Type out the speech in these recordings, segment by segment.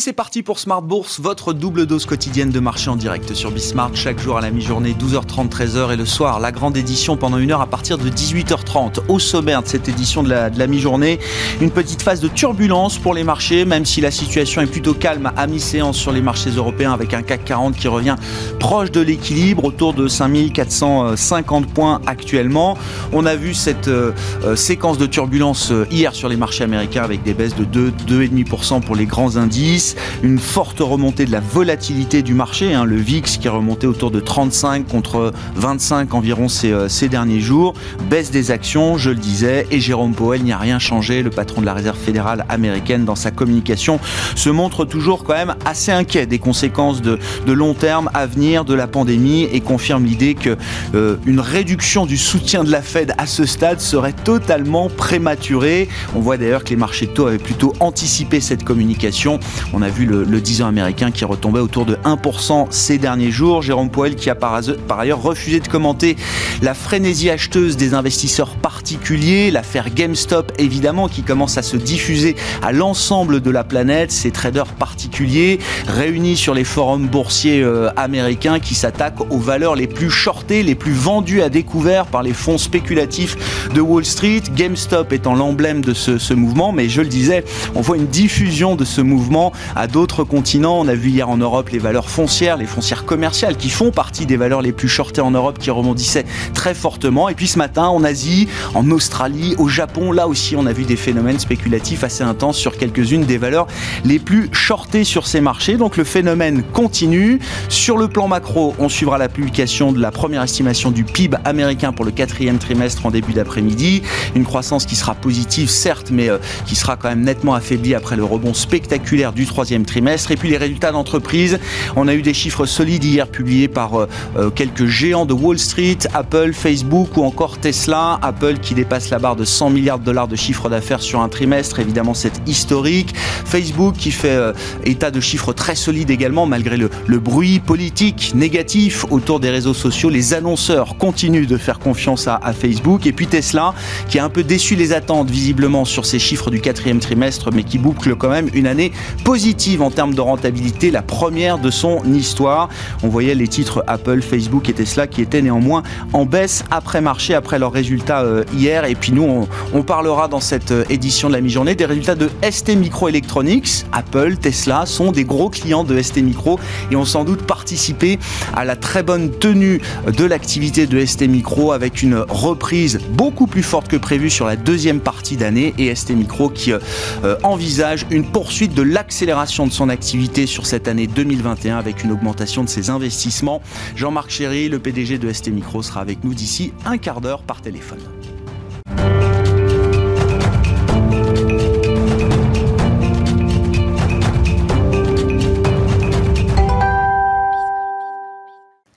c'est parti pour Smart Bourse, votre double dose quotidienne de marché en direct sur Bismart, chaque jour à la mi-journée, 12h30, 13h et le soir, la grande édition pendant une heure à partir de 18h30. Au sommaire de cette édition de la, de la mi-journée, une petite phase de turbulence pour les marchés, même si la situation est plutôt calme à mi-séance sur les marchés européens avec un CAC 40 qui revient proche de l'équilibre, autour de 5450 points actuellement. On a vu cette euh, euh, séquence de turbulence euh, hier sur les marchés américains avec des baisses de 2, 2,5% pour les grands indices une forte remontée de la volatilité du marché, hein, le VIX qui est remonté autour de 35 contre 25 environ ces, euh, ces derniers jours, baisse des actions, je le disais, et Jérôme Powell n'y a rien changé, le patron de la Réserve fédérale américaine dans sa communication se montre toujours quand même assez inquiet des conséquences de, de long terme à venir de la pandémie et confirme l'idée que euh, une réduction du soutien de la Fed à ce stade serait totalement prématurée. On voit d'ailleurs que les marchés de taux avaient plutôt anticipé cette communication. On a vu le, 10 ans américain qui retombait autour de 1% ces derniers jours. Jérôme Poel qui a par, ailleurs refusé de commenter la frénésie acheteuse des investisseurs particuliers, l'affaire GameStop évidemment qui commence à se diffuser à l'ensemble de la planète, ces traders particuliers réunis sur les forums boursiers euh, américains qui s'attaquent aux valeurs les plus shortées, les plus vendues à découvert par les fonds spéculatifs de Wall Street. GameStop étant l'emblème de ce, ce mouvement, mais je le disais, on voit une diffusion de ce mouvement à d'autres continents. On a vu hier en Europe les valeurs foncières, les foncières commerciales qui font partie des valeurs les plus shortées en Europe qui rebondissaient très fortement. Et puis ce matin en Asie, en Australie, au Japon, là aussi on a vu des phénomènes spéculatifs assez intenses sur quelques-unes des valeurs les plus shortées sur ces marchés. Donc le phénomène continue. Sur le plan macro, on suivra la publication de la première estimation du PIB américain pour le quatrième trimestre en début d'après-midi. Une croissance qui sera positive certes, mais euh, qui sera quand même nettement affaiblie après le rebond spectaculaire du du troisième trimestre. Et puis les résultats d'entreprise, on a eu des chiffres solides hier publiés par euh, euh, quelques géants de Wall Street, Apple, Facebook ou encore Tesla. Apple qui dépasse la barre de 100 milliards de dollars de chiffre d'affaires sur un trimestre, évidemment c'est historique. Facebook qui fait euh, état de chiffres très solides également malgré le, bruit politique négatif autour des réseaux sociaux. Les annonceurs continuent de faire confiance à, à Facebook. Et puis Tesla qui a un peu déçu les attentes visiblement sur ses chiffres du quatrième trimestre mais qui boucle quand même une année positive en termes de rentabilité, la première de son histoire. On voyait les titres Apple, Facebook et Tesla qui étaient néanmoins en baisse après marché, après leurs résultats euh, hier. Et puis nous, on, parlera dans cette euh, édition de la mi-journée des résultats de ST Microelectronics. Apple, Tesla sont des gros clients de ST Micro et ont sans doute participé à la très bonne tenue de l'activité de ST Micro avec une reprise beaucoup plus forte que prévu sur la deuxième partie d'année et ST Micro qui euh, envisage une poursuite de l'accélération de son activité sur cette année 2021 avec une augmentation de ses investissements. Jean-Marc Chéry, le PDG de ST Micro, sera avec nous d'ici un quart d'heure par téléphone.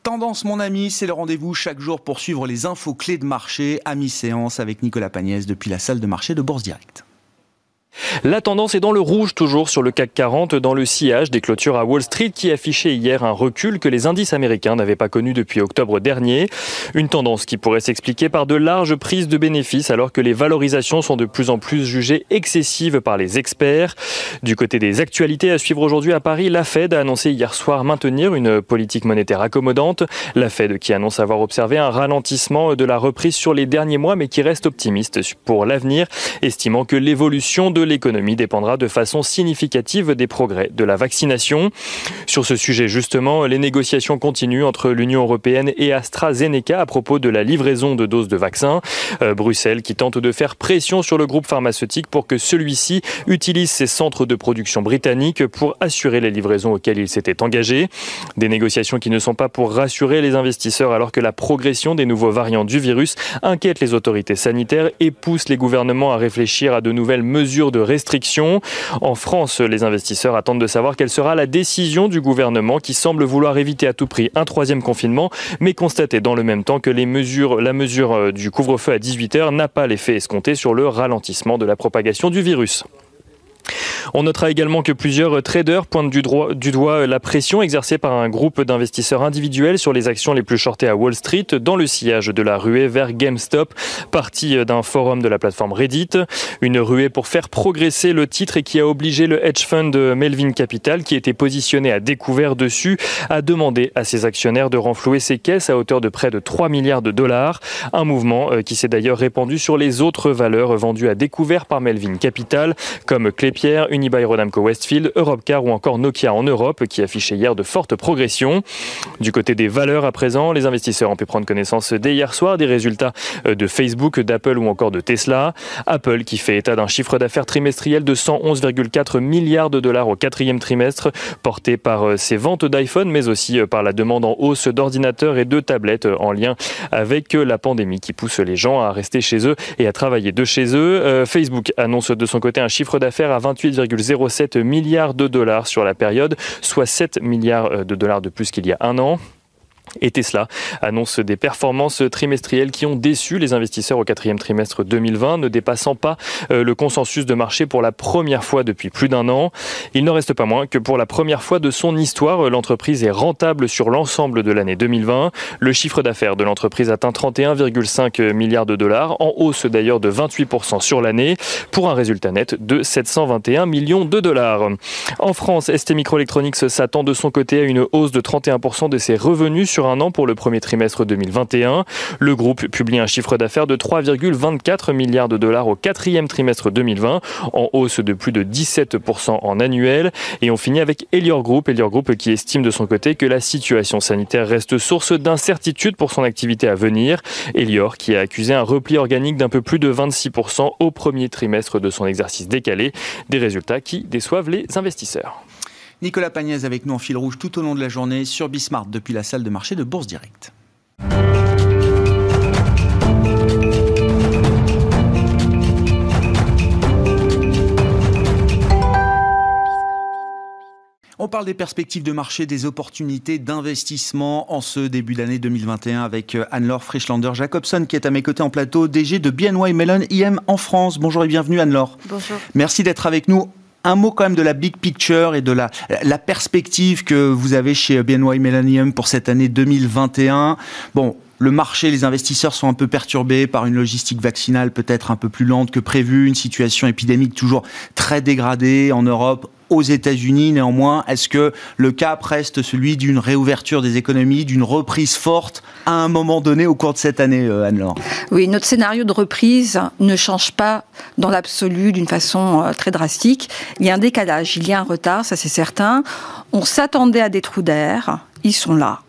Tendance, mon ami, c'est le rendez-vous chaque jour pour suivre les infos clés de marché à mi-séance avec Nicolas Pagnès depuis la salle de marché de Bourse Direct. La tendance est dans le rouge toujours sur le CAC 40 dans le sillage des clôtures à Wall Street qui affichait hier un recul que les indices américains n'avaient pas connu depuis octobre dernier. Une tendance qui pourrait s'expliquer par de larges prises de bénéfices alors que les valorisations sont de plus en plus jugées excessives par les experts. Du côté des actualités à suivre aujourd'hui à Paris, la Fed a annoncé hier soir maintenir une politique monétaire accommodante. La Fed qui annonce avoir observé un ralentissement de la reprise sur les derniers mois mais qui reste optimiste pour l'avenir, estimant que l'évolution de l'économie dépendra de façon significative des progrès de la vaccination. Sur ce sujet, justement, les négociations continuent entre l'Union européenne et AstraZeneca à propos de la livraison de doses de vaccins. Euh, Bruxelles qui tente de faire pression sur le groupe pharmaceutique pour que celui-ci utilise ses centres de production britanniques pour assurer les livraisons auxquelles il s'était engagé. Des négociations qui ne sont pas pour rassurer les investisseurs alors que la progression des nouveaux variants du virus inquiète les autorités sanitaires et pousse les gouvernements à réfléchir à de nouvelles mesures de restrictions. En France, les investisseurs attendent de savoir quelle sera la décision du gouvernement qui semble vouloir éviter à tout prix un troisième confinement, mais constater dans le même temps que la mesure euh, du couvre-feu à 18h n'a pas l'effet escompté sur le ralentissement de la propagation du virus. On notera également que plusieurs traders pointent du, doigt la pression exercée par un groupe d'investisseurs individuels sur les actions les plus shortées à Wall Street dans le sillage de la ruée vers GameStop, partie d'un forum de la plateforme Reddit. Une ruée pour faire progresser le titre et qui a obligé le hedge fund Melvin Capital, qui était positionné à découvert dessus, à demander à ses actionnaires de renflouer ses caisses à hauteur de près de 3 milliards de dollars. Un mouvement euh, qui s'est d'ailleurs répandu sur les autres valeurs vendues à découvert par Melvin Capital, comme Clépierre, Unibail Rodamco Westfield, Europcar ou encore Nokia en Europe, qui affichait hier de fortes progressions. Du côté des valeurs à présent, les investisseurs ont pu prendre connaissance dès hier soir des résultats euh, de Facebook, d'Apple ou encore de Tesla. Apple qui fait état d'un chiffre d'affaires trimestriel de 111,4 milliards de dollars au quatrième trimestre, porté par euh, ses ventes d'iPhone, mais aussi euh, par la demande en hausse d'ordinateurs et de tablettes en lien avec la pandémie qui pousse les gens à rester chez eux et à travailler de chez eux. Facebook annonce de son côté un chiffre d'affaires à 28,07 milliards de dollars sur la période, soit 7 milliards de dollars de plus qu'il y a un an. Et Tesla annonce des performances trimestrielles qui ont déçu les investisseurs au quatrième trimestre 2020, ne dépassant pas euh, le consensus de marché pour la première fois depuis plus d'un an. Il n'en reste pas moins que pour la première fois de son histoire, l'entreprise est rentable sur l'ensemble de l'année 2020. Le chiffre d'affaires de l'entreprise atteint 31,5 milliards de dollars, en hausse d'ailleurs de 28% sur l'année, pour un résultat net de 721 millions de dollars. En France, ST Microelectronics s'attend de son côté à une hausse de 31% de ses revenus sur un an pour le premier trimestre 2021. Le groupe publie un chiffre d'affaires de 3,24 milliards de dollars au quatrième trimestre 2020, en hausse de plus de 17% en annuel. Et on finit avec Elior Group, Elior Group qui estime de son côté que la situation sanitaire reste source d'incertitude pour son activité à venir. Elior qui a accusé un repli organique d'un peu plus de 26% au premier trimestre de son exercice décalé, des résultats qui déçoivent les investisseurs. Nicolas Pagnès avec nous en fil rouge tout au long de la journée sur Bismart depuis la salle de marché de Bourse Direct. On parle des perspectives de marché, des opportunités d'investissement en ce début d'année 2021 avec euh, Anne-Laure Frischlander Jacobson qui est à mes côtés en plateau, DG de BNY Mellon IM en France. Bonjour et bienvenue Anne-Laure. Bonjour. Merci d'être avec nous un mot quand même de la big picture et de la, perspective que vous avez chez BNY Millennium pour cette année 2021. Bon, le marché, les investisseurs sont un peu perturbés par une logistique vaccinale peut-être un peu plus lente que prévu, une situation épidémique toujours très dégradée en Europe, aux États-Unis. Néanmoins, est-ce que le cap reste celui d'une réouverture des économies, d'une reprise forte à un moment donné au cours de cette année, euh, Anne-Laure? Oui, notre scénario de reprise ne change pas dans l'absolu d'une façon euh, très drastique. Il y a un décalage, il y a un retard, ça c'est certain. On s'attendait à des trous d'air, ils sont là.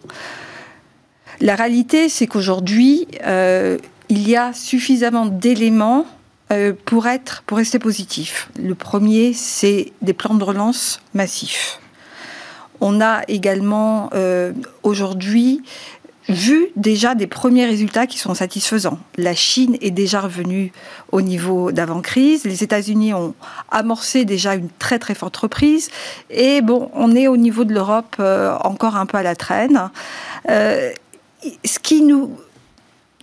La réalité, c'est qu'aujourd'hui, euh, il y a suffisamment d'éléments euh, pour être, pour rester positif. Le premier, c'est des plans de relance massifs. On a également euh, aujourd'hui vu déjà des premiers résultats qui sont satisfaisants. La Chine est déjà revenue au niveau d'avant-crise. Les États-Unis ont amorcé déjà une très très forte reprise. Et bon, on est au niveau de l'Europe encore un peu à la traîne ce qui nous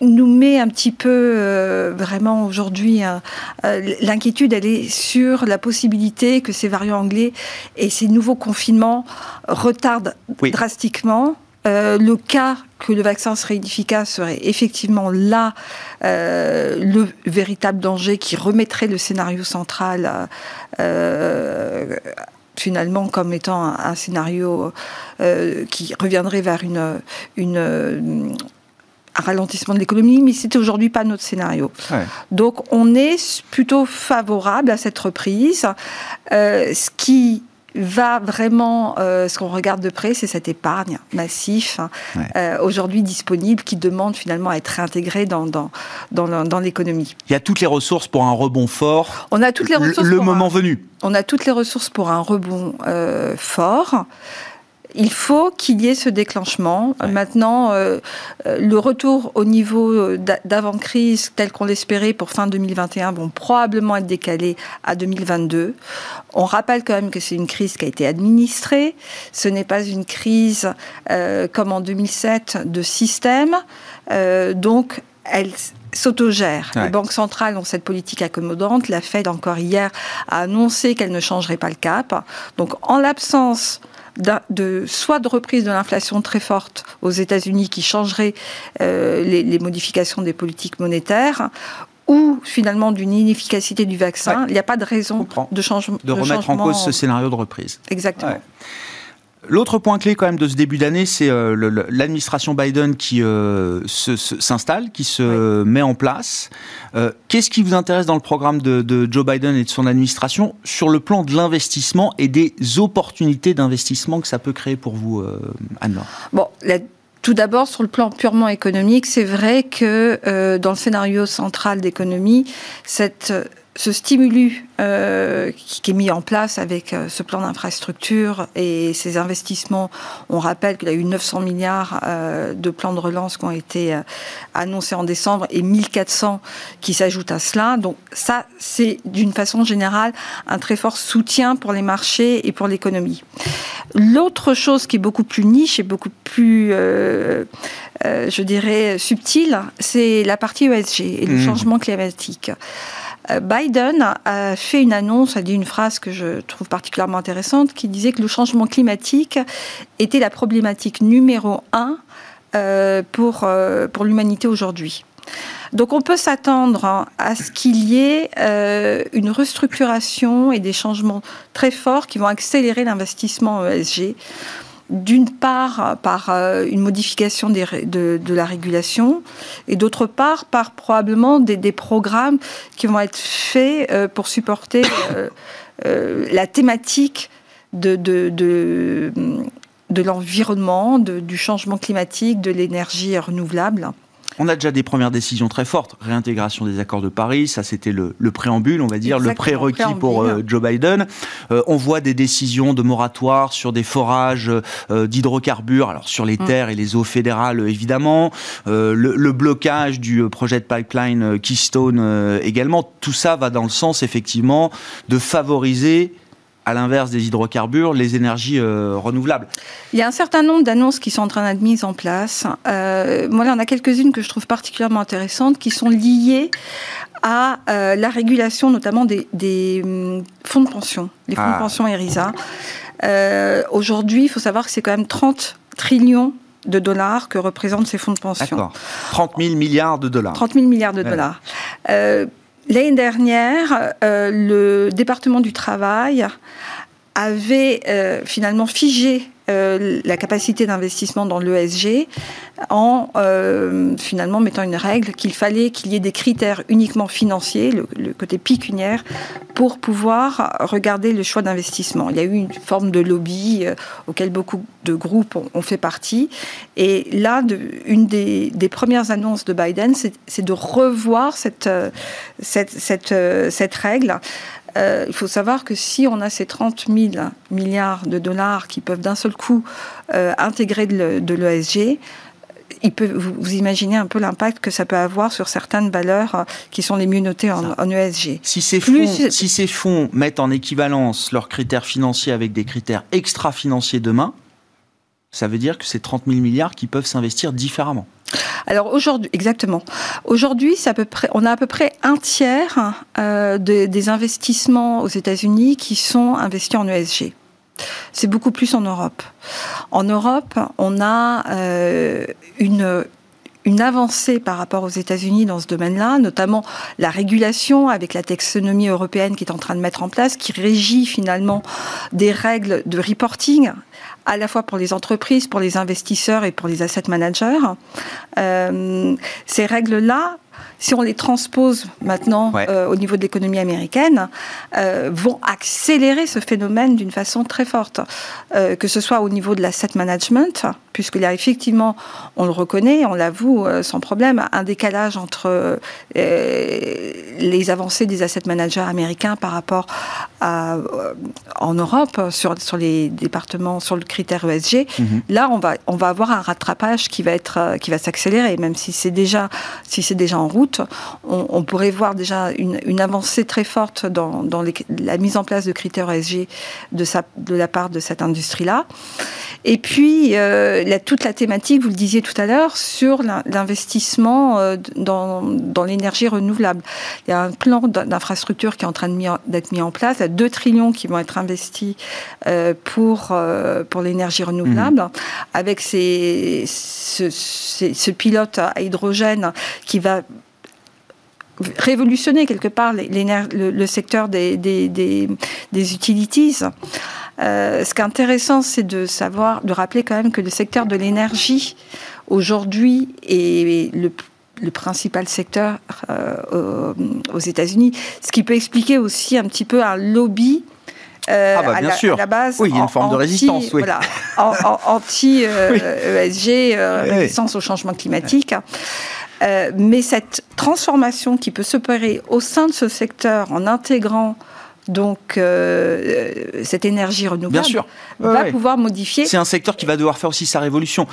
nous met un petit peu euh, vraiment aujourd'hui hein, euh, l'inquiétude elle est sur la possibilité que ces variants anglais et ces nouveaux confinements retardent drastiquement. Euh, le cas que le vaccin serait inefficace serait effectivement là le véritable danger qui remettrait le scénario central finalement comme étant un, scénario euh, qui reviendrait vers une, une euh, un ralentissement de l'économie, mais c'est aujourd'hui pas notre scénario. Donc on est plutôt favorable à cette reprise, euh, ce qui va vraiment, euh, ce qu'on regarde de près, c'est cette épargne massif hein, euh, aujourd'hui disponible qui demande finalement à être réintégrée dans, dans, dans, l'économie. Il y a toutes les ressources pour un rebond fort. On a toutes les ressources. Le, moment venu. On a toutes les ressources pour un rebond euh, fort il faut qu'il y ait ce déclenchement. Maintenant, euh, euh, le retour au niveau euh, d'avant-crise tel qu'on l'espérait pour fin 2021 vont probablement être décalés à 2022. On rappelle quand même que c'est une crise qui a été administrée. Ce n'est pas une crise comme en 2007 de système. donc, elle, s'autogèrent. Les banques centrales ont cette politique accommodante. La Fed, encore hier, a annoncé qu'elle ne changerait pas le cap. Donc, en l'absence de, soit de reprise de l'inflation très forte aux États-Unis qui changerait euh, les, modifications des politiques monétaires, ou finalement d'une inefficacité du vaccin, il n'y a pas de raison de changement. De, remettre en cause ce scénario de reprise. Exactement. L'autre point clé quand même de ce début d'année, c'est euh, l'administration Biden qui euh, s'installe, qui se met en place. Euh, qu'est-ce qui vous intéresse dans le programme de, Joe Biden et de son administration sur le plan de l'investissement et des opportunités d'investissement que ça peut créer pour vous, Anne-Laure? Bon, tout d'abord, sur le plan purement économique, c'est vrai que dans le scénario central d'économie, cette ce stimulus euh, qui, est mis en place avec euh, ce plan d'infrastructure et ces investissements, on rappelle qu'il y a eu 900 milliards euh, de plans de relance qui ont été annoncés en décembre et 1400 qui s'ajoutent à cela. Donc ça, c'est d'une façon générale un très fort soutien pour les marchés et pour l'économie. L'autre chose qui est beaucoup plus niche et beaucoup plus, je dirais, subtile, c'est la partie ESG et le mmh. changement climatique. Euh, Biden a fait une annonce, a dit une phrase que je trouve particulièrement intéressante, qui disait que le changement climatique était la problématique numéro un euh, pour, euh, pour l'humanité aujourd'hui. Donc on peut s'attendre à ce qu'il y ait une restructuration et des changements très forts qui vont accélérer l'investissement ESG d'une part par euh, une modification de, la régulation et d'autre part par probablement des, programmes qui vont être faits euh, pour supporter euh, la thématique de, de l'environnement, du changement climatique, de l'énergie renouvelable. On a déjà des premières décisions très fortes. Réintégration des accords de Paris, ça c'était le, préambule, on va dire, le prérequis pour euh, Joe Biden. Euh, on voit des décisions de moratoire sur des forages euh, d'hydrocarbures, alors sur les mm. terres et les eaux fédérales évidemment. Le, blocage du projet de pipeline Keystone également. Tout ça va dans le sens effectivement de favoriser à l'inverse des hydrocarbures, les énergies euh, renouvelables. Il y a un certain nombre d'annonces qui sont en train d'être mises en place. Euh, moi, là, on a quelques-unes que je trouve particulièrement intéressantes, qui sont liées à euh, la régulation notamment des, hum, fonds de pension, les fonds de ah. pension ERISA. Aujourd'hui, il faut savoir que c'est quand même 30 trillions de dollars que représentent ces fonds de pension. D'accord. 30 000 milliards de dollars. 30 000 milliards de dollars. L'année dernière, euh, le département du travail avait euh, finalement figé euh, la capacité d'investissement dans l'ESG en euh, finalement mettant une règle qu'il fallait qu'il y ait des critères uniquement financiers, le, côté pécuniaire, pour pouvoir regarder le choix d'investissement. Il y a eu une forme de lobby auquel beaucoup de groupes ont, fait partie. Et là, une des, premières annonces de Biden, c'est de revoir cette, cette, cette, cette règle euh, il faut savoir que si on a ces 30 000 milliards de dollars qui peuvent d'un seul coup euh, intégrer de l'ESG, il peut, vous, imaginez un peu l'impact que ça peut avoir sur certaines valeurs euh, qui sont les mieux notées en, ESG. Si ces, fonds, si ces fonds mettent en équivalence leurs critères financiers avec des critères extra-financiers demain, ça veut dire que c'est 30 000 milliards qui peuvent s'investir différemment. Alors aujourd'hui, exactement. Aujourd'hui, on a à peu près un tiers euh, des investissements aux États-Unis qui sont investis en ESG. C'est beaucoup plus en Europe. En Europe, on a euh, une une avancée par rapport aux États-Unis dans ce domaine-là, notamment la régulation avec la taxonomie européenne qui est en train de mettre en place, qui régit finalement des règles de reporting à la fois pour les entreprises, pour les investisseurs et pour les asset managers. Euh, ces règles-là, si on les transpose maintenant euh, au niveau de l'économie américaine, euh, vont accélérer ce phénomène d'une façon très forte, euh, que ce soit au niveau de l'asset management, puisqu'il y a effectivement, on le reconnaît, on l'avoue sans problème, un décalage entre les avancées des asset managers américains par rapport à, en Europe sur, sur les départements, sur le critères ESG, mhm. là, on va, on va avoir un rattrapage qui va être, qui va s'accélérer, même si c'est déjà, si c'est déjà en route. On, pourrait voir déjà une, une, avancée très forte dans, dans la mise en place de critères ESG de, sa, de la part de cette industrie-là. Et puis, euh, la, toute la thématique, vous le disiez tout à l'heure, sur l'investissement euh, dans, dans l'énergie renouvelable. Il y a un plan d'infrastructure qui est en train d'être mis en place. Il y a 2 trillions qui vont être investis euh, pour, euh, pour l'énergie renouvelable, mmh. avec ces, ce, ce, pilote à hydrogène qui va révolutionner quelque part le, le, secteur des, des, des, des utilities. Euh, ce qui est intéressant, c'est de savoir, de rappeler quand même que le secteur de l'énergie aujourd'hui est le le principal secteur euh, aux États-Unis, ce qui peut expliquer aussi un petit peu un lobby euh, ah bah, bien à, la, sûr. la base. Oui, il y a une forme de résistance. Oui. Voilà, anti-ESG, résistance au changement climatique. Mais cette transformation qui peut s'opérer au sein de ce secteur en intégrant donc euh, cette énergie renouvelable va pouvoir modifier. C'est un secteur qui va devoir faire aussi sa révolution.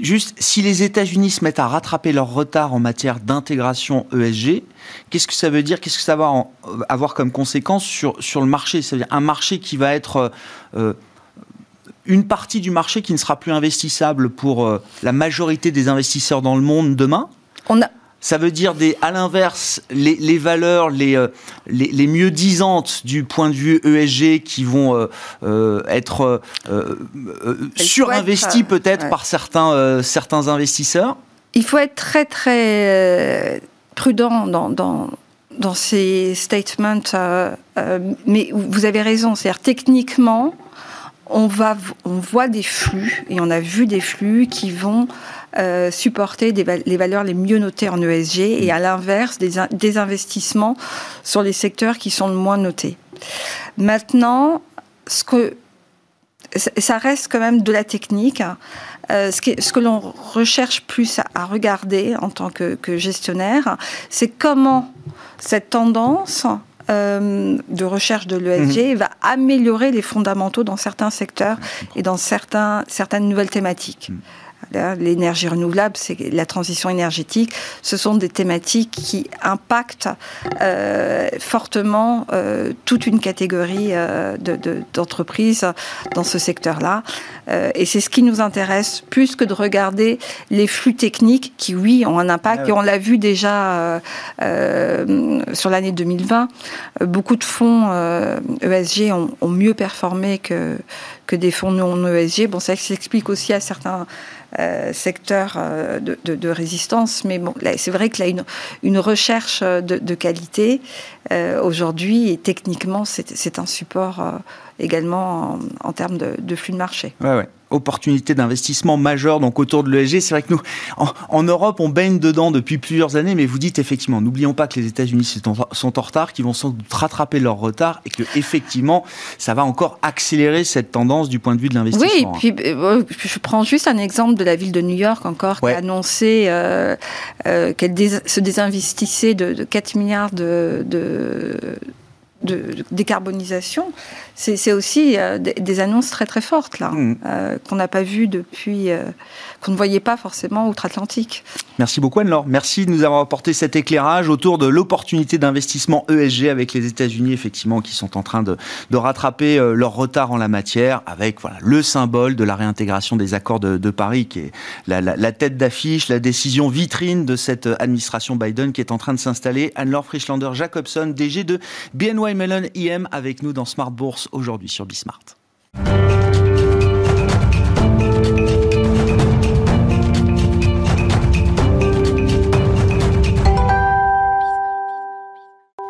Juste, si les États-Unis se mettent à rattraper leur retard en matière d'intégration ESG, qu'est-ce que ça veut dire? Qu'est-ce que ça va avoir comme conséquence sur, sur le marché? C'est-à-dire un marché qui va être... Euh, une partie du marché qui ne sera plus investissable pour euh, la majorité des investisseurs dans le monde demain? On a, ça veut dire, des, à l'inverse, les, les, valeurs les, euh, les, les, mieux disantes du point de vue ESG qui vont euh, euh être euh, surinvesties peut-être par certains, certains investisseurs Il faut être très très prudent dans, dans, dans ces statements, mais vous avez raison, c'est-à-dire techniquement, on, va, on voit des flux, et on a vu des flux qui vont euh, supporter les valeurs les mieux notées en ESG et à l'inverse des, investissements sur les secteurs qui sont le moins notés. Maintenant, ce que ça reste quand même de la technique. Euh, ce, ce, que l'on recherche plus à, regarder en tant que, gestionnaire, c'est comment cette tendance euh, de recherche de l'ESG mhm. va améliorer les fondamentaux dans certains secteurs et dans certains, certaines nouvelles thématiques. Mhm l'énergie renouvelable, c'est la transition énergétique. Ce sont des thématiques qui impactent euh, fortement euh, toute une catégorie euh, d'entreprises dans ce secteur-là. et c'est ce qui nous intéresse plus que de regarder les flux techniques qui, oui, ont un impact. Ah et on l'a vu déjà sur l'année 2020. Beaucoup de fonds ESG e ont, ont, mieux performé que, que des fonds non ESG. Bon, ça s'explique aussi à certains euh, secteur euh, de, résistance. Mais bon, c'est vrai qu'il y a une, une recherche de, qualité euh, aujourd'hui et techniquement, c'est un support également en, termes de, flux de marché. Ouais opportunité d'investissement majeure donc autour de l'ESG. C'est vrai que nous, en, Europe, on baigne dedans depuis plusieurs années, mais vous dites effectivement, n'oublions pas que les États-Unis sont, en retard, qu'ils vont sans doute rattraper leur retard et que effectivement, ça va encore accélérer cette tendance du point de vue de l'investissement. Oui, puis euh, je prends juste un exemple de la ville de New York encore qui a annoncé euh, euh, qu'elle se désinvestissait de, 4 milliards de, de décarbonisation, c'est aussi euh, des, annonces très très fortes là, mmh. euh, qu'on n'a pas vues depuis, euh, qu'on ne voyait pas forcément outre-Atlantique. Merci beaucoup Anne-Laure. Merci de nous avoir apporté cet éclairage autour de l'opportunité d'investissement ESG avec les États-Unis, effectivement, qui sont en train de, de rattraper leur retard en la matière avec voilà, le symbole de la réintégration des accords de, de Paris, qui est la, la, la tête d'affiche, la décision vitrine de cette administration Biden qui est en train de s'installer. Anne-Laure Frischlander-Jacobson, DG de BNY Mellon IM, avec nous dans Smart Bourse aujourd'hui sur Bismart.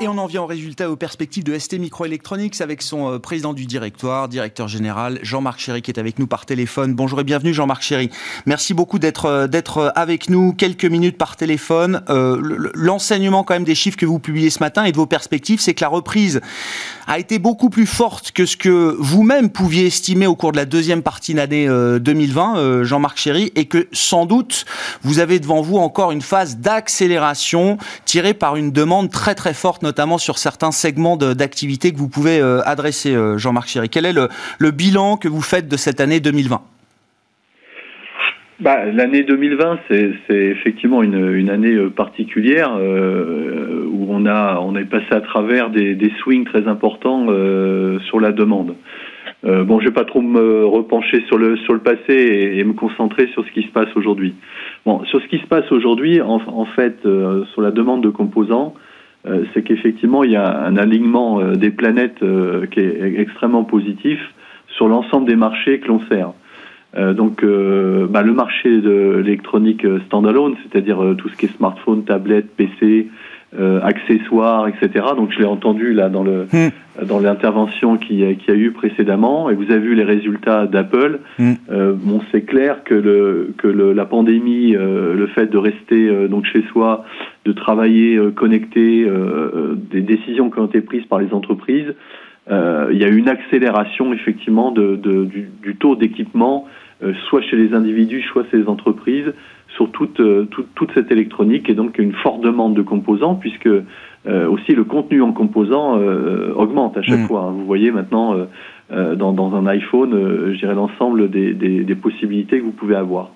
Et on en vient au résultat aux perspectives de ST Microelectronics avec son euh, président du directoire, directeur général, Jean-Marc Chéry, qui est avec nous par téléphone. Bonjour et bienvenue, Jean-Marc Chéry. Merci beaucoup d'être euh, euh, avec nous quelques minutes par téléphone. L'enseignement quand même des chiffres que vous publiez ce matin et de vos perspectives, c'est que la reprise a été beaucoup plus forte que ce que vous-même pouviez estimer au cours de la deuxième partie de l'année 2020, Jean-Marc Chéry, et que sans doute vous avez devant vous encore une phase d'accélération tirée par une demande très très forte, notamment sur certains segments d'activité que vous pouvez adresser, Jean-Marc Chéry. Quel est le bilan que vous faites de cette année 2020 bah, L'année 2020, c'est effectivement une, année euh, particulière euh, où on a on est passé à travers des, swings très importants euh, sur la demande. Euh, bon, je vais pas trop me repencher sur le sur le passé et, me concentrer sur ce qui se passe aujourd'hui. Bon, sur ce qui se passe aujourd'hui, en, fait, euh, sur la demande de composants, euh, c'est qu'effectivement il y a un alignement des planètes qui est extrêmement positif sur l'ensemble des marchés que l'on sert. Euh, donc, euh, bah, le marché de l'électronique euh, standalone, c'est-à-dire tout ce qui est smartphone, tablette, PC, accessoires, etc. Donc, je l'ai entendu là dans le hmm. dans l'intervention qui, qui a eu précédemment, et vous avez vu les résultats d'Apple. Hmm. bon, c'est clair que le que le, la pandémie, le fait de rester donc chez soi, de travailler connecté, des décisions qui ont été prises par les entreprises. il y a eu une accélération effectivement de, de du, du, taux d'équipement euh, soit chez les individus, soit chez les entreprises, sur toute, euh, toute, toute, cette électronique et donc une forte demande de composants puisque euh, aussi le contenu en composants augmente à chaque mm. fois. Hein. Vous voyez maintenant dans, dans, un iPhone, je dirais l'ensemble des, des, des, possibilités que vous pouvez avoir.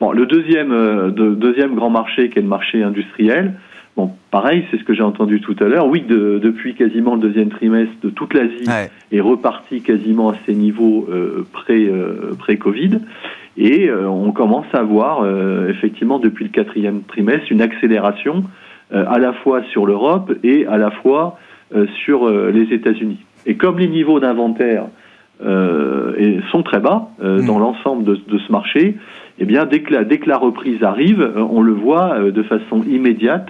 Bon, le deuxième, de, deuxième grand marché qui est le marché industriel, Bon, pareil, c'est ce que j'ai entendu tout à l'heure. Oui, de, depuis quasiment le deuxième trimestre, de toute l'Asie est reparti quasiment à ses niveaux euh, pré, euh, pré-Covid. Et euh, on commence à voir euh, effectivement depuis le quatrième trimestre une accélération à la fois sur l'Europe et à la fois sur les États-Unis. Et comme les niveaux d'inventaire sont très bas mmh. dans l'ensemble de, de, ce marché, eh bien dès que la, dès que la reprise arrive, on le voit de façon immédiate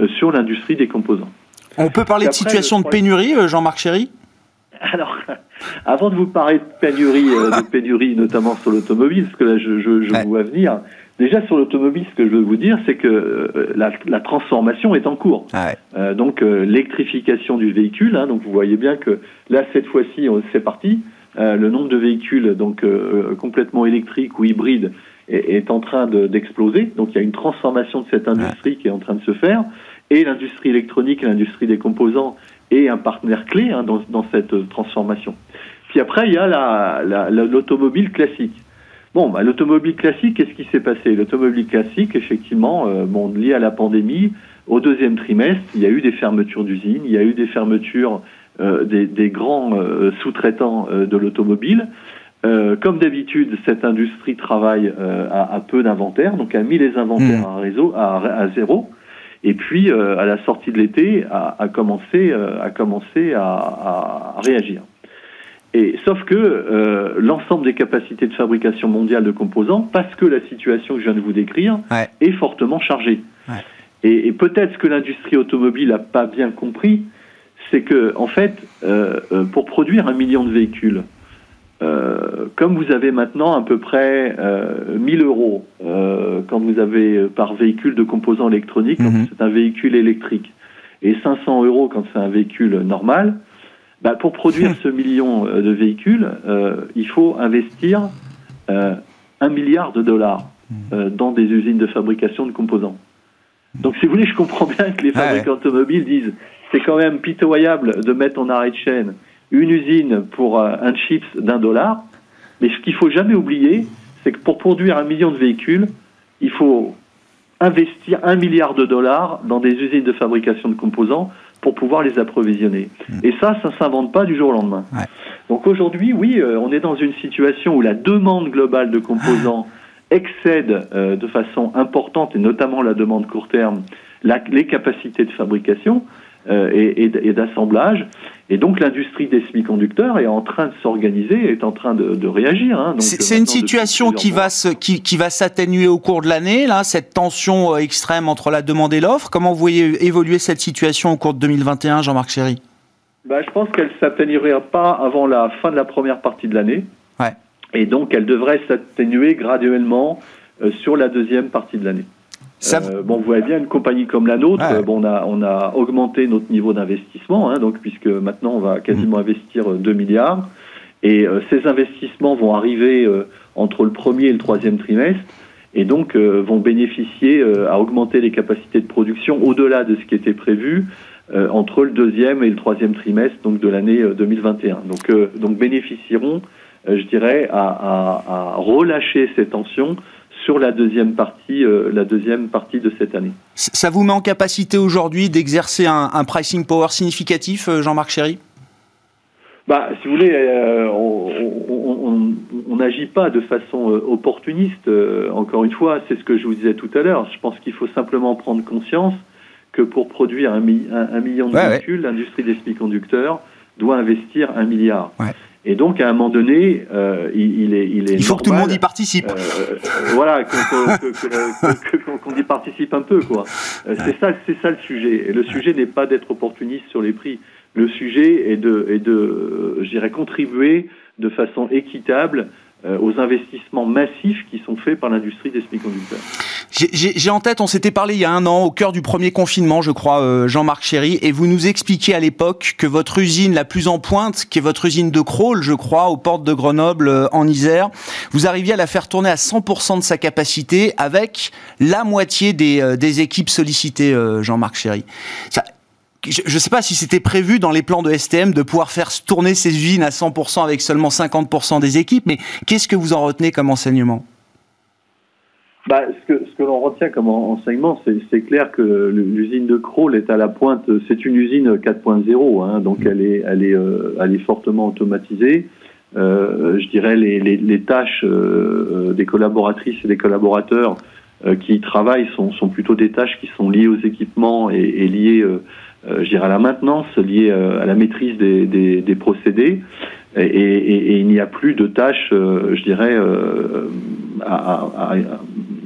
euh, sur l'industrie des composants. On peut parler de situation de pénurie, euh, Jean-Marc Chéry alors, avant de vous parler de pénurie, euh, de pénurie notamment sur l'automobile, parce que là je, je, je vous vois venir, déjà sur l'automobile, ce que je veux vous dire, c'est que la, la, transformation est en cours. Ah ouais. donc l'électrification du véhicule, hein, donc vous voyez bien que là cette fois-ci c'est parti. le nombre de véhicules donc complètement électriques ou hybrides est, est en train d'exploser. donc il y a une transformation de cette industrie qui est en train de se faire et l'industrie électronique l'industrie des composants est un partenaire clé hein, dans, dans, cette transformation. Puis après, il y a l'automobile la, la, classique. Bon, bah, l'automobile classique, qu'est-ce qui s'est passé? L'automobile classique, effectivement, euh, bon, lié à la pandémie, au deuxième trimestre, il y a eu des fermetures d'usines, il y a eu des fermetures euh, des, des, grands euh, sous-traitants euh, de l'automobile. Euh, comme d'habitude, cette industrie travaille à, à, peu d'inventaire, donc a mis les inventaires mmh. à, réseau, à, à zéro. Et puis, euh, à la sortie de l'été, a, a, commencé, euh, a commencé à, à, réagir. Et sauf que euh, l'ensemble des capacités de fabrication mondiale de composants, parce que la situation que je viens de vous décrire ouais. est fortement chargée. Ouais. Et, et peut-être ce que l'industrie automobile n'a pas bien compris, c'est que en fait, euh, euh, pour produire un million de véhicules, euh, comme vous avez maintenant à peu près euh, 1000 euros euh, quand vous avez euh, par véhicule de composants électroniques, mm -hmm. c'est un véhicule électrique, et 500 euros quand c'est un véhicule normal, bah, pour produire ce million euh, de véhicules, euh, il faut investir un milliard de dollars mhm. dans des usines de fabrication de composants. Donc, si vous voulez, je comprends bien que les fabricants ouais. automobiles disent c'est quand même pitoyable de mettre en arrêt de chaîne une usine pour euh, un chips d'un dollar. Mais ce qu'il faut jamais oublier, c'est que pour produire un million de véhicules, il faut investir un milliard de dollars dans des usines de fabrication de composants pour pouvoir les approvisionner. Mmh. Et ça, ça ne s'invente pas du jour au lendemain. Ouais. Donc aujourd'hui, oui, euh, on est dans une situation où la demande globale de composants excède euh, de façon importante, et notamment la demande court terme, la, les capacités de fabrication euh, et, et, et d'assemblage. Et donc l'industrie des semi-conducteurs est en train de s'organiser, est en train de, de réagir. Hein. C'est une situation qui va, se, qui, qui va s'atténuer au cours de l'année, là, cette tension euh, extrême entre la demande et l'offre. Comment vous voyez évoluer cette situation au cours de 2021, Jean-Marc Chéry? Bah, Je pense qu'elle ne s'atténuera pas avant la fin de la première partie de l'année. Ouais. Et donc elle devrait s'atténuer graduellement euh, sur la deuxième partie de l'année. Ça... Euh, bon, vous voyez bien, une compagnie comme la nôtre, ouais. bon, on, a, on a augmenté notre niveau d'investissement, hein, donc puisque maintenant on va quasiment mmh. investir 2 milliards, et euh, ces investissements vont arriver euh, entre le premier et le troisième trimestre, et donc euh, vont bénéficier euh, à augmenter les capacités de production au-delà de ce qui était prévu, entre le deuxième et le troisième trimestre donc de l'année 2021. Donc, donc bénéficieront, je dirais, à, à, relâcher ces tensions sur la deuxième partie, la deuxième partie de cette année. Ça vous met en capacité aujourd'hui d'exercer un, un, pricing power significatif, Jean-Marc Chéry bah, si vous voulez, euh, on n'agit pas de façon euh, opportuniste. Euh, encore une fois, c'est ce que je vous disais tout à l'heure. Je pense qu'il faut simplement prendre conscience que pour produire un, million de véhicules, l'industrie des semi-conducteurs doit investir un milliard. Et donc, à un moment donné, il, est, il est. Il faut que tout le monde y participe. voilà, qu'on y participe un peu, quoi. C'est ça, c'est ça le sujet. Et le sujet n'est pas d'être opportuniste sur les prix le sujet est de, est de je dirais, contribuer de façon équitable euh, aux investissements massifs qui sont faits par l'industrie des semi-conducteurs. J'ai en tête, on s'était parlé il y a un an, au cœur du premier confinement, je crois, euh, Jean-Marc Chéry, et vous nous expliquiez à l'époque que votre usine la plus en pointe, qui est votre usine de Crawl, je crois, aux portes de Grenoble, euh, en Isère, vous arriviez à la faire tourner à 100% de sa capacité avec la moitié des, des équipes sollicitées, Jean-Marc Chéry. Je ne sais pas si c'était prévu dans les plans de STM de pouvoir faire tourner ces usines à 100% avec seulement 50% des équipes, mais qu'est-ce que vous en retenez comme enseignement? Bah, ce que, l'on retient comme enseignement, c'est clair que l'usine de Kroll est à la pointe. C'est une usine 4.0, hein, donc euh, elle est fortement automatisée. Euh, je dirais les, les, tâches euh, des collaboratrices et des collaborateurs qui y travaillent sont, plutôt des tâches qui sont liées aux équipements et, liées je dirais à la maintenance liée euh, à la maîtrise des, des, des procédés. Et, et, et, il n'y a plus de tâches, euh, je dirais, à, à, à,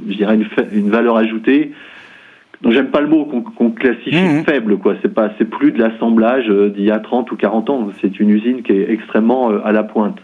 je dirais une, une valeur ajoutée donc j'aime pas le mot qu'on classifie mmh. faible, quoi. C'est pas, c'est plus de l'assemblage d'il y a 30 ou 40 ans. C'est une usine qui est extrêmement à la pointe.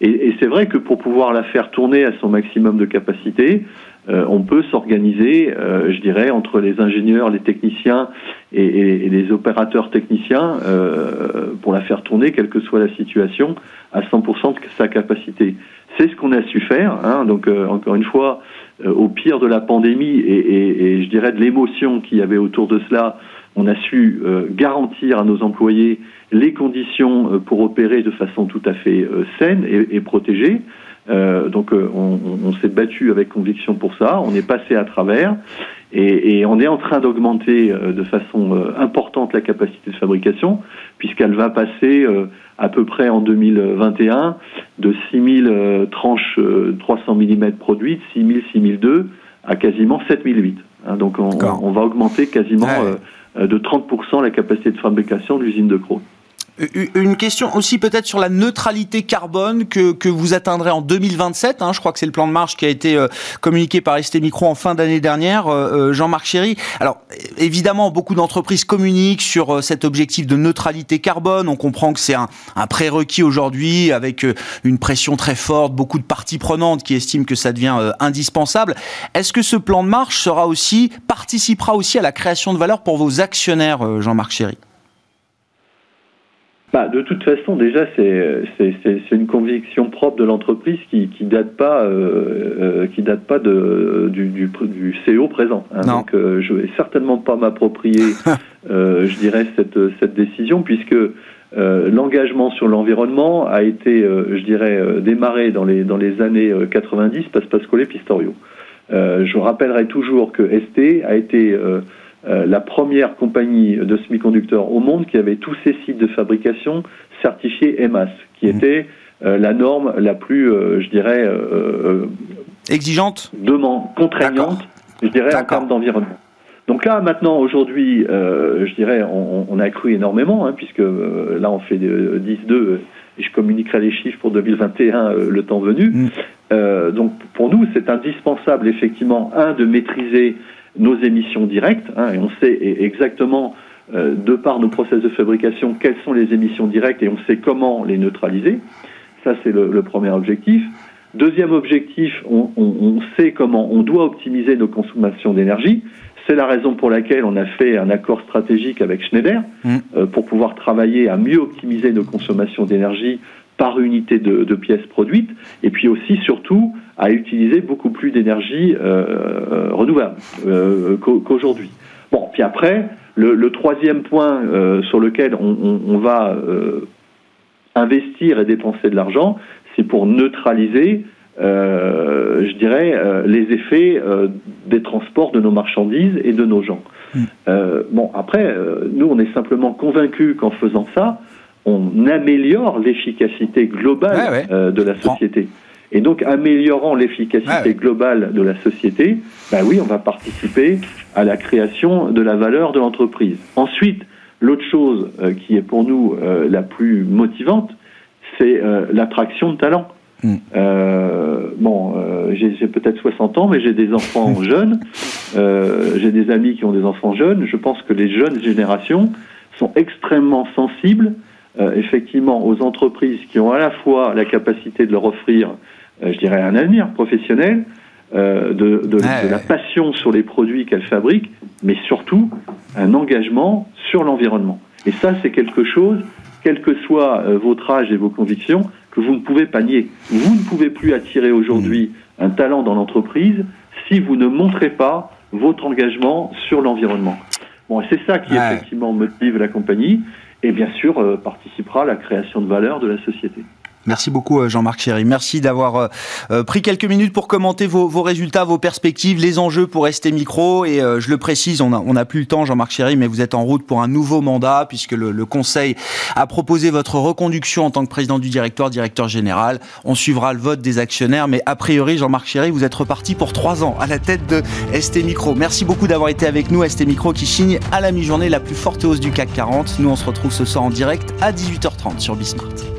Et, et c'est vrai que pour pouvoir la faire tourner à son maximum de capacité, euh, on peut s'organiser, euh, je dirais, entre les ingénieurs, les techniciens et, les opérateurs techniciens euh, pour la faire tourner, quelle que soit la situation, à 100% de sa capacité. C'est ce qu'on a su faire. Hein, donc, encore une fois, au pire de la pandémie et, je dirais de l'émotion qu'il y avait autour de cela, on a su garantir à nos employés les conditions pour opérer de façon tout à fait saine et protégée. Euh, donc euh, on, on s'est battu avec conviction pour ça, on est passé à travers et, et on est en train d'augmenter euh, de façon euh, importante la capacité de fabrication puisqu'elle va passer à peu près en 2021 de 6000 tranches 300 mm produites, 6000, 6002 à quasiment 7008. Hein, donc on, on, va augmenter quasiment de 30% la capacité de fabrication de l'usine de Croix. Une question aussi peut-être sur la neutralité carbone que, vous atteindrez en 2027. Hein, je crois que c'est le plan de marche qui a été euh, communiqué par ST Micro en fin d'année dernière. Euh, euh, Jean-Marc Chéry. Alors évidemment, beaucoup d'entreprises communiquent sur cet objectif de neutralité carbone. On comprend que c'est un, un prérequis aujourd'hui avec une pression très forte, beaucoup de parties prenantes qui estiment que ça devient indispensable. Est-ce que ce plan de marche sera aussi participera aussi à la création de valeur pour vos actionnaires, Jean-Marc Chéry? Bah, de toute façon, déjà, c'est une conviction propre de l'entreprise qui qui date pas euh, euh, qui date pas de du, du, du CEO présent. Hein. Donc, euh, je vais certainement pas m'approprier, euh, je dirais cette cette décision puisque euh, l'engagement sur l'environnement a été, je dirais, démarré dans les dans les années 90 par Pasquale Pistorio. je rappellerai toujours que ST a été euh, la première compagnie de semi-conducteurs au monde qui avait tous ses sites de fabrication certifiés EMAS, qui mmh. était euh, la norme la plus, euh, je dirais, exigeante, demande, contraignante, je dirais, en termes d'environnement. Donc là, maintenant, aujourd'hui, je dirais, on, on, a cru énormément, hein, puisque là, on fait 10-2, et je communiquerai les chiffres pour 2021 le temps venu. Mmh. donc, pour nous, c'est indispensable, effectivement, un, de maîtriser nos émissions directes, hein, et on sait exactement, euh, de par nos process de fabrication, quelles sont les émissions directes et on sait comment les neutraliser. Ça, c'est le, le, premier objectif. Deuxième objectif, on, on, on, sait comment on doit optimiser nos consommations d'énergie. C'est la raison pour laquelle on a fait un accord stratégique avec Schneider mmh. euh, pour pouvoir travailler à mieux optimiser nos consommations d'énergie par unité de, de, pièces produites, et puis aussi, surtout, à utiliser beaucoup plus d'énergie euh, euh renouvelable euh, qu'aujourd'hui. Bon, puis après, Le, troisième point sur lequel on, va investir et dépenser de l'argent, c'est pour neutraliser, je dirais, les effets des transports de nos marchandises et de nos gens. Hmm. bon, après, nous, on est simplement convaincus qu'en faisant ça, on améliore l'efficacité globale de la société. Et donc, améliorant l'efficacité globale de la société, ben oui, on va participer à la création de la valeur de l'entreprise. Ensuite, l'autre chose euh, qui est pour nous euh, la plus motivante, c'est euh, l'attraction de talents. Mm. bon, j'ai peut-être 60 ans, mais j'ai des enfants jeunes, j'ai des amis qui ont des enfants jeunes. Je pense que les jeunes générations sont extrêmement sensibles, effectivement, aux entreprises qui ont à la fois la capacité de leur offrir euh, je dirais, un avenir professionnel, euh, de, de, la passion sur les produits qu'elle fabrique, mais surtout un engagement sur l'environnement. Et ça, c'est quelque chose, quel que soit euh, votre âge et vos convictions, que vous ne pouvez pas nier. Vous ne pouvez plus attirer aujourd'hui un talent dans l'entreprise si vous ne montrez pas votre engagement sur l'environnement. Bon, c'est ça qui effectivement motive la compagnie et bien sûr participera à la création de valeur de la société. Merci beaucoup euh, Jean-Marc Chéry. Merci d'avoir euh, euh, pris quelques minutes pour commenter vos, résultats, vos perspectives, les enjeux pour rester micro. Et je le précise, on n'a plus le temps Jean-Marc Chéry, mais vous êtes en route pour un nouveau mandat puisque le, le, Conseil a proposé votre reconduction en tant que président du directoire, directeur général. On suivra le vote des actionnaires, mais a priori Jean-Marc Chéry, vous êtes reparti pour trois ans à la tête de ST Micro. Merci beaucoup d'avoir été avec nous, ST Micro qui signe à la mi-journée la plus forte hausse du CAC 40. Nous on se retrouve ce soir en direct à 18h30 sur Bismart.